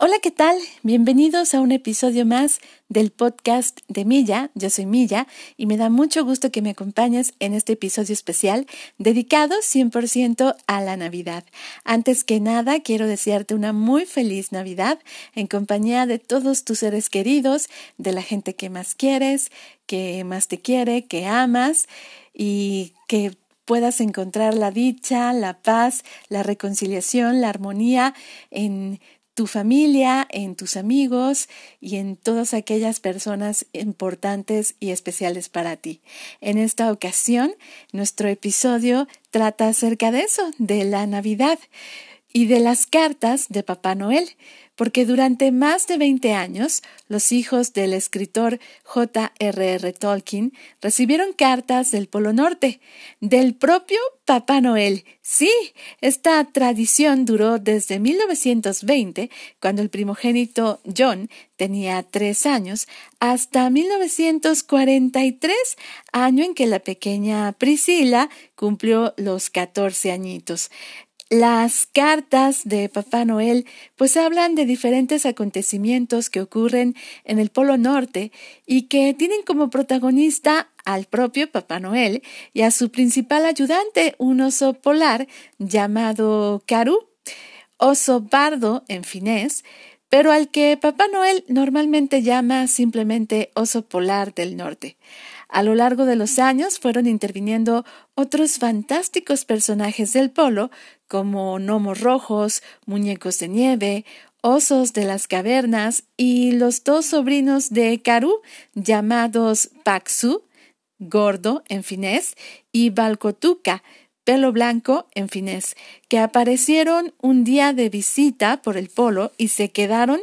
Hola, ¿qué tal? Bienvenidos a un episodio más del podcast de Milla. Yo soy Milla y me da mucho gusto que me acompañes en este episodio especial dedicado 100% a la Navidad. Antes que nada, quiero desearte una muy feliz Navidad en compañía de todos tus seres queridos, de la gente que más quieres, que más te quiere, que amas y que puedas encontrar la dicha, la paz, la reconciliación, la armonía en tu familia, en tus amigos y en todas aquellas personas importantes y especiales para ti. En esta ocasión, nuestro episodio trata acerca de eso, de la Navidad y de las cartas de Papá Noel porque durante más de 20 años los hijos del escritor J.R.R. Tolkien recibieron cartas del Polo Norte, del propio Papá Noel. Sí, esta tradición duró desde 1920, cuando el primogénito John tenía tres años, hasta 1943, año en que la pequeña Priscila cumplió los 14 añitos. Las cartas de Papá Noel pues hablan de diferentes acontecimientos que ocurren en el Polo Norte y que tienen como protagonista al propio Papá Noel y a su principal ayudante, un oso polar llamado Karú, oso pardo en finés, pero al que Papá Noel normalmente llama simplemente oso polar del norte. A lo largo de los años fueron interviniendo otros fantásticos personajes del polo, como gnomos rojos, muñecos de nieve, osos de las cavernas y los dos sobrinos de Karú, llamados Paxu, gordo en finés, y Balcotuca, pelo blanco en finés, que aparecieron un día de visita por el polo y se quedaron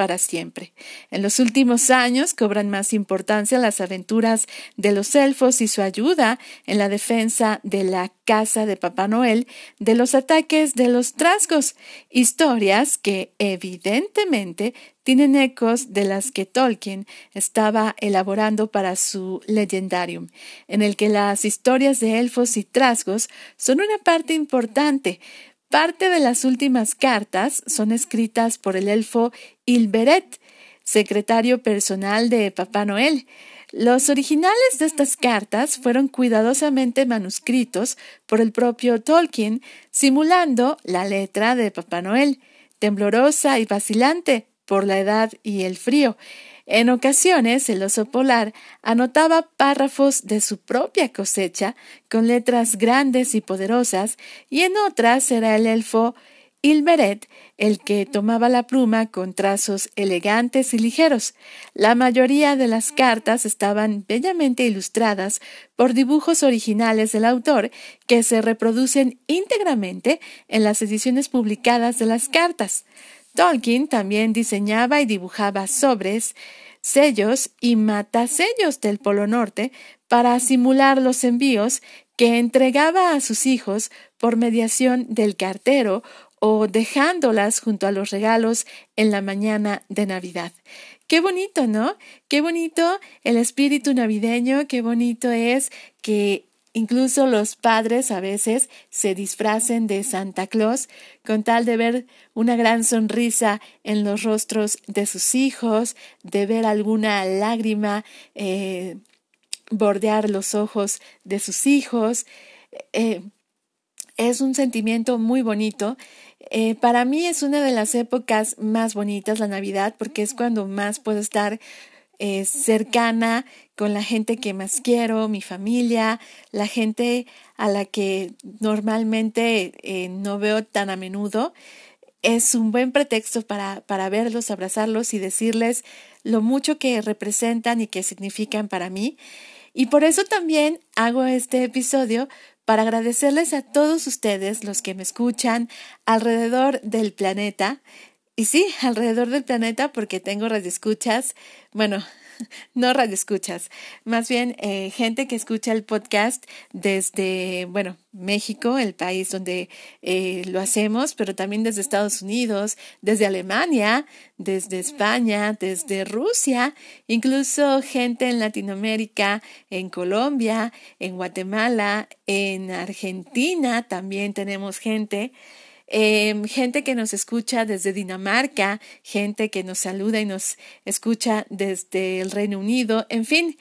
para siempre. En los últimos años cobran más importancia las aventuras de los elfos y su ayuda en la defensa de la casa de Papá Noel de los ataques de los trasgos, historias que evidentemente tienen ecos de las que Tolkien estaba elaborando para su Legendarium, en el que las historias de elfos y trasgos son una parte importante, Parte de las últimas cartas son escritas por el elfo Ilberet, secretario personal de Papá Noel. Los originales de estas cartas fueron cuidadosamente manuscritos por el propio Tolkien, simulando la letra de Papá Noel, temblorosa y vacilante por la edad y el frío. En ocasiones el oso polar anotaba párrafos de su propia cosecha con letras grandes y poderosas, y en otras era el elfo Ilmeret el que tomaba la pluma con trazos elegantes y ligeros. La mayoría de las cartas estaban bellamente ilustradas por dibujos originales del autor que se reproducen íntegramente en las ediciones publicadas de las cartas. Tolkien también diseñaba y dibujaba sobres, sellos y matasellos del Polo Norte para simular los envíos que entregaba a sus hijos por mediación del cartero o dejándolas junto a los regalos en la mañana de Navidad. Qué bonito, ¿no? Qué bonito el espíritu navideño, qué bonito es que Incluso los padres a veces se disfracen de Santa Claus con tal de ver una gran sonrisa en los rostros de sus hijos, de ver alguna lágrima eh, bordear los ojos de sus hijos. Eh, es un sentimiento muy bonito. Eh, para mí es una de las épocas más bonitas la Navidad porque es cuando más puedo estar eh, cercana con la gente que más quiero, mi familia, la gente a la que normalmente eh, no veo tan a menudo. Es un buen pretexto para, para verlos, abrazarlos y decirles lo mucho que representan y que significan para mí. Y por eso también hago este episodio para agradecerles a todos ustedes los que me escuchan alrededor del planeta y sí, alrededor del planeta porque tengo radioescuchas, bueno, no radioescuchas, más bien eh, gente que escucha el podcast desde, bueno, México, el país donde eh, lo hacemos, pero también desde Estados Unidos, desde Alemania, desde España, desde Rusia, incluso gente en Latinoamérica, en Colombia, en Guatemala, en Argentina, también tenemos gente em, gente que nos escucha desde Dinamarca, gente que nos saluda y nos escucha desde el Reino Unido, en fin.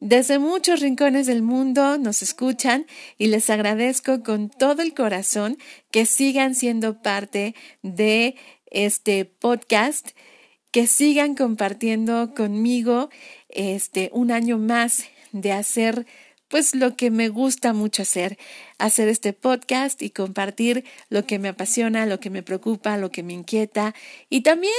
Desde muchos rincones del mundo nos escuchan y les agradezco con todo el corazón que sigan siendo parte de este podcast, que sigan compartiendo conmigo este un año más de hacer pues lo que me gusta mucho hacer, hacer este podcast y compartir lo que me apasiona, lo que me preocupa, lo que me inquieta y también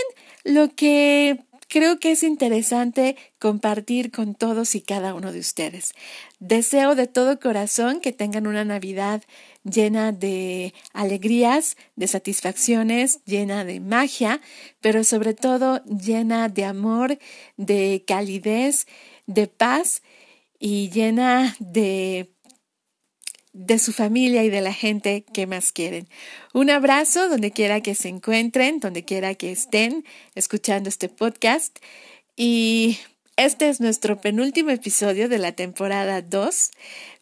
lo que creo que es interesante compartir con todos y cada uno de ustedes. Deseo de todo corazón que tengan una Navidad llena de alegrías, de satisfacciones, llena de magia, pero sobre todo llena de amor, de calidez, de paz y llena de de su familia y de la gente que más quieren. Un abrazo donde quiera que se encuentren, donde quiera que estén escuchando este podcast. Y este es nuestro penúltimo episodio de la temporada 2.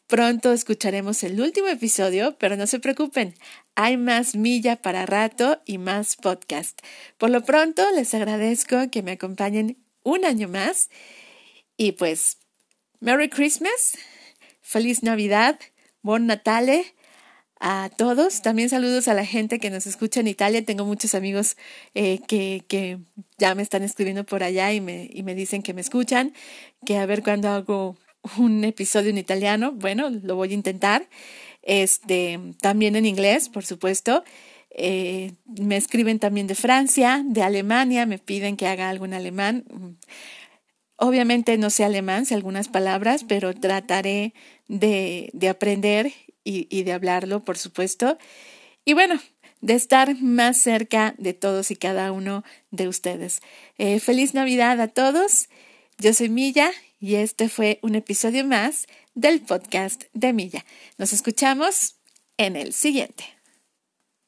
Pronto escucharemos el último episodio, pero no se preocupen, hay más milla para rato y más podcast. Por lo pronto, les agradezco que me acompañen un año más y pues, Merry Christmas, feliz Navidad Buon Natale a todos. También saludos a la gente que nos escucha en Italia. Tengo muchos amigos eh, que, que, ya me están escribiendo por allá y me, y me dicen que me escuchan, que a ver cuándo hago un episodio en italiano. Bueno, lo voy a intentar. Este, también en inglés, por supuesto. Eh, me escriben también de Francia, de Alemania, me piden que haga algo en alemán. Obviamente no sé alemán, sé algunas palabras, pero trataré de, de aprender y, y, de hablarlo, por supuesto. Y bueno, de estar más cerca de todos y cada uno de ustedes. Eh, feliz Navidad a todos. Yo soy Milla y este fue un episodio más del podcast de Milla. Nos escuchamos en el siguiente.